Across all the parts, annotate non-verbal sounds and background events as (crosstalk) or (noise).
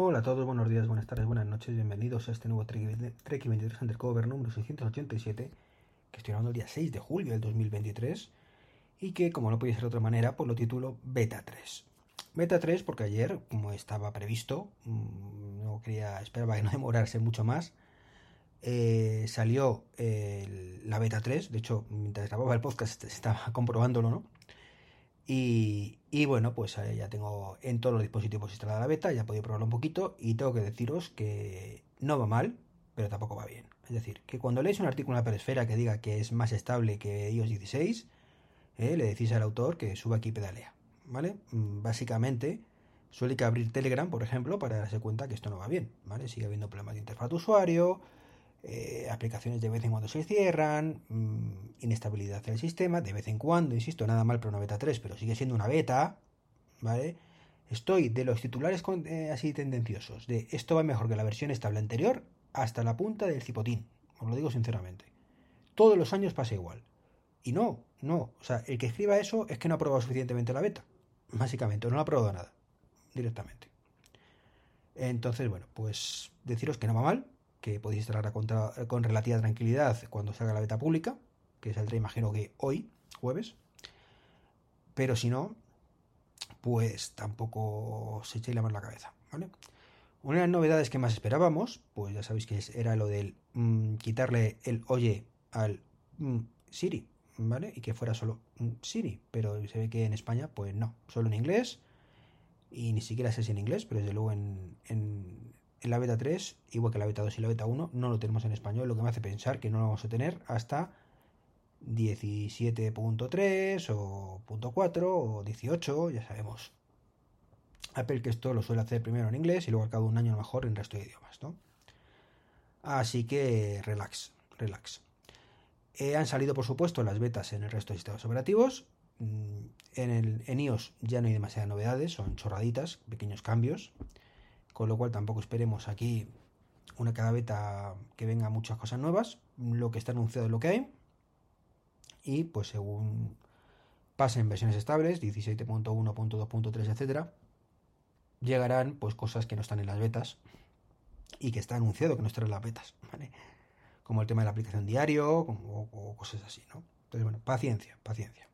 Hola a todos, buenos días, buenas tardes, buenas noches, bienvenidos a este nuevo Trek 23 Undercover número 687 que estoy grabando el día 6 de julio del 2023 y que, como no podía ser de otra manera, pues lo titulo Beta 3. Beta 3 porque ayer, como estaba previsto, mm, no quería, esperaba que no (laughs) demorarse mucho más, eh, salió la beta 3, de hecho, mientras grababa el podcast (laughs) estaba comprobándolo, ¿no? Y, y, bueno, pues eh, ya tengo en todos los dispositivos instalada la beta, ya he podido probarlo un poquito y tengo que deciros que no va mal, pero tampoco va bien. Es decir, que cuando leéis un artículo en la peresfera que diga que es más estable que iOS 16, eh, le decís al autor que suba aquí y pedalea, ¿vale? Mm, básicamente, suele que abrir Telegram, por ejemplo, para darse cuenta que esto no va bien, ¿vale? Sigue habiendo problemas de interfaz de usuario, eh, aplicaciones de vez en cuando se cierran, mm, inestabilidad en el sistema, de vez en cuando, insisto, nada mal para una beta 3, pero sigue siendo una beta, ¿vale? Estoy de los titulares eh, así tendenciosos, de esto va mejor que la versión estable anterior, hasta la punta del cipotín, os lo digo sinceramente. Todos los años pasa igual. Y no, no, o sea, el que escriba eso es que no ha probado suficientemente la beta, básicamente, no ha probado nada, directamente. Entonces, bueno, pues deciros que no va mal, que podéis instalar con relativa tranquilidad cuando salga la beta pública, que saldrá imagino que hoy, jueves. Pero si no, pues tampoco se echéis la mano en la cabeza, ¿vale? Una de las novedades que más esperábamos, pues ya sabéis que era lo del mm, quitarle el oye al mm, Siri, ¿vale? Y que fuera solo mm, Siri, pero se ve que en España, pues no, solo en inglés, y ni siquiera sé si en inglés, pero desde luego en la beta 3, igual que la beta 2 y la beta 1, no lo tenemos en español, lo que me hace pensar que no lo vamos a tener hasta 17.3 o .4 o 18, ya sabemos. Apple que esto lo suele hacer primero en inglés y luego al cabo de un año a lo mejor en el resto de idiomas, ¿no? Así que relax, relax. Eh, han salido, por supuesto, las betas en el resto de sistemas operativos. Mm, en, el, en iOS ya no hay demasiadas novedades, son chorraditas, pequeños cambios con lo cual tampoco esperemos aquí una cada beta que venga muchas cosas nuevas, lo que está anunciado es lo que hay, y pues según pasen versiones estables, 17.1.2.3, etcétera, llegarán pues cosas que no están en las betas y que está anunciado que no están en las betas, ¿vale? Como el tema de la aplicación diario o, o cosas así, ¿no? Entonces, bueno, paciencia, paciencia.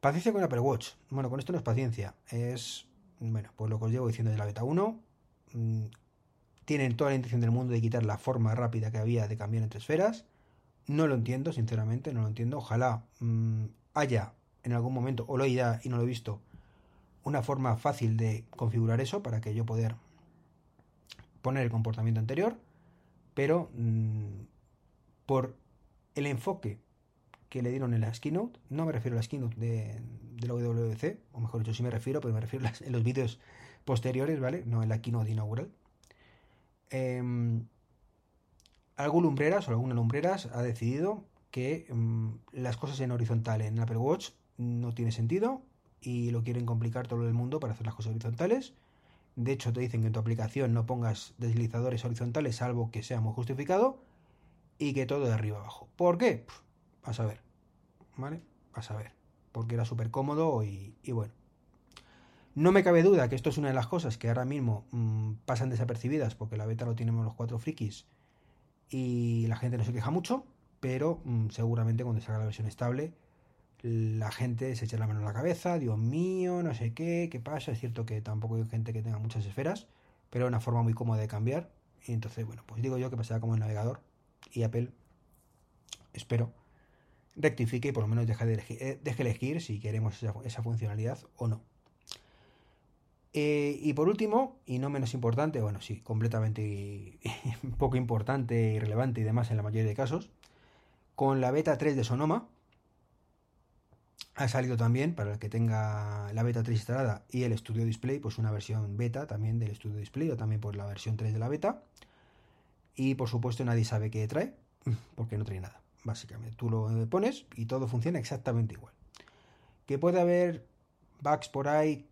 Paciencia con Apple Watch. Bueno, con esto no es paciencia, es bueno, pues lo que os llevo diciendo de la beta 1, mm, tienen toda la intención del mundo de quitar la forma rápida que había de cambiar entre esferas. No lo entiendo, sinceramente, no lo entiendo. Ojalá mm, haya en algún momento, o lo haya y no lo he visto, una forma fácil de configurar eso para que yo poder poner el comportamiento anterior, pero mm, por el enfoque que le dieron en la keynote, no me refiero a la keynote de, de la WWDC, o mejor dicho, sí me refiero, pero me refiero a en los vídeos posteriores, ¿vale? No en la keynote inaugural. Eh, algún lumbreras o alguna lumbreras ha decidido que em, las cosas en horizontal en Apple Watch no tiene sentido y lo quieren complicar todo el mundo para hacer las cosas horizontales. De hecho, te dicen que en tu aplicación no pongas deslizadores horizontales salvo que sea muy justificado y que todo de arriba abajo. ¿Por qué? A saber. ¿Vale? A saber porque era súper cómodo y, bueno. No me cabe duda que esto es una de las cosas que ahora mismo mm, pasan desapercibidas porque la beta lo tenemos los cuatro frikis y la gente no se queja mucho, pero mm, seguramente cuando salga la versión estable la gente se echa la mano en la cabeza, Dios mío, no sé qué, qué pasa. Es cierto que tampoco hay gente que tenga muchas esferas, pero es una forma muy cómoda de cambiar. Y entonces, bueno, pues digo yo que pasará como el navegador y Apple, espero, rectifique y por lo menos deje, de elegir, eh, deje elegir si queremos esa, funcionalidad o no. Eh, y por último, y no menos importante, bueno, sí, completamente (laughs) poco importante, irrelevante y demás en la mayoría de casos, con la beta 3 de Sonoma Ha salido también, para el que tenga la beta 3 instalada y el Studio Display, pues una versión beta también del Studio Display o también por la versión 3 de la beta. Y por supuesto nadie sabe qué trae, (laughs) porque no trae nada. Básicamente, tú lo pones y todo funciona exactamente igual. Que puede haber bugs por ahí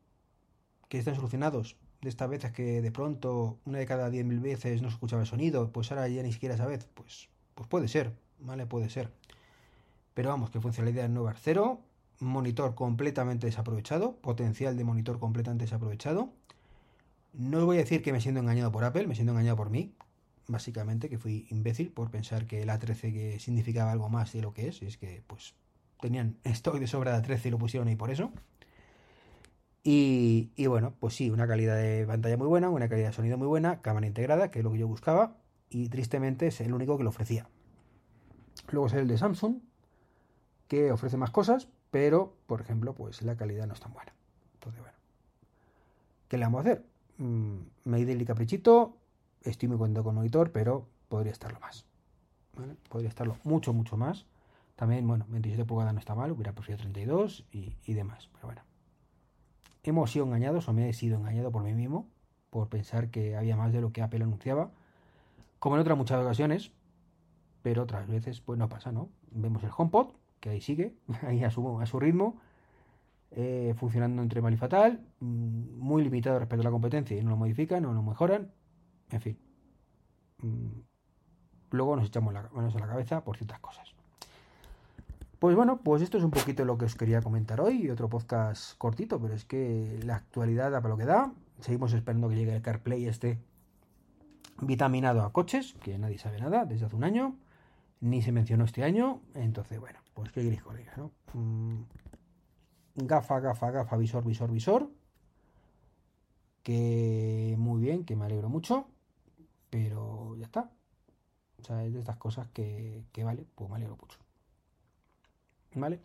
que estén solucionados. De esta vez es que de pronto, una de cada 10.000 veces no se escuchaba el sonido, pues ahora ya ni siquiera esa vez. Pues, pues puede ser, ¿vale? Puede ser. Pero vamos, que funcionalidad nueva cero, monitor completamente desaprovechado, potencial de monitor completamente desaprovechado. No voy a decir que me siento engañado por Apple, me siento engañado por mí, básicamente, que fui imbécil por pensar que el A13 que significaba algo más de lo que es, y es que pues tenían (laughs) stock de sobra de A13 y lo pusieron ahí por eso. Y, y, bueno, pues sí, una calidad de pantalla muy buena, una calidad de sonido muy buena, cámara integrada, que es lo que yo buscaba, y tristemente es el único que lo ofrecía. Luego es el de Samsung, que ofrece más cosas, pero, por ejemplo, pues la calidad no es tan buena. Entonces, bueno, ¿qué le vamos a hacer? Mm, me di el caprichito, estoy muy contento con monitor, pero podría estarlo más. Podría estarlo mucho, mucho más. También, bueno, 27 pulgadas no está mal, hubiera preferido 32 y, demás, pero bueno. Hemos sido engañados, o me he sido engañado por mí mismo, por pensar que había más de lo que Apple anunciaba, como en otras muchas ocasiones, pero otras veces pues no pasa, ¿no? Vemos el HomePod, que ahí sigue, (laughs) ahí a su, ritmo, eh, funcionando entre mal y fatal, mm, muy limitado respecto a la competencia y no lo modifican, no lo mejoran, en fin. Mm, luego nos echamos las manos a la cabeza por ciertas cosas. Pues bueno, pues esto es un poquito lo que os quería comentar hoy, otro podcast cortito, pero es que la actualidad da para lo que da. Seguimos esperando que llegue el CarPlay este vitaminado a coches, que nadie sabe nada desde hace un año, ni se mencionó este año, entonces bueno, pues qué queréis que ¿no? Mm, gafa, gafa, gafa, visor, visor, visor. Que muy bien, que me alegro mucho. Pero ya está. O sea, es de estas cosas que, que vale, pues me alegro mucho. ¿Vale?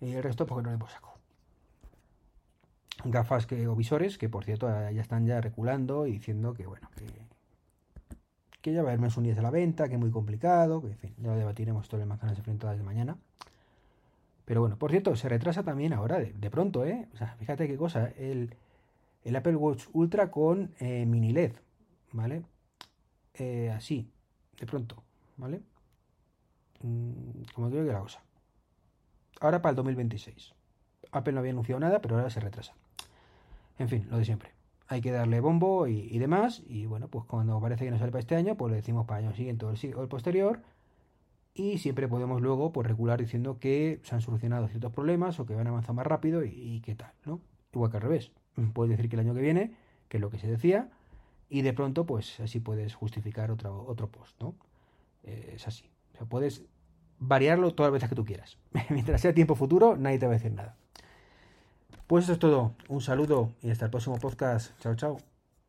Y el resto porque no le puedo saco. Gafas que, o visores que por cierto ya están ya reculando y diciendo que bueno, que, que ya va a haber un día de la venta, que es muy complicado, que en fin, ya lo debatiremos todo el manzanas frente de mañana. Pero bueno, por cierto, se retrasa también ahora, de, pronto, ¿eh? O sea, fíjate qué cosa, el, el Apple Watch Ultra con eh, mini LED, ¿vale? Eh, así, de pronto, ¿vale? Mm, como digo que la cosa. Ahora para el 2026. Apple no había anunciado nada, pero ahora se retrasa. En fin, lo de siempre hay que darle bombo y, demás. Y bueno, pues cuando parece que no sale para este año, pues le decimos para el año siguiente o el, posterior. Y siempre podemos luego pues, regular diciendo que se han solucionado ciertos problemas o que van a avanzar más rápido y, qué tal, ¿no? Igual que al revés. Puedes decir que el año que viene, que es lo que se decía, y de pronto, pues así puedes justificar otro, otro post, ¿no? Eh, es así. O sea, puedes variarlo todas las veces que tú quieras. (laughs) Mientras sea tiempo futuro, nadie te va a decir nada. Pues eso es todo. Un saludo y hasta el próximo podcast. Chao, chao.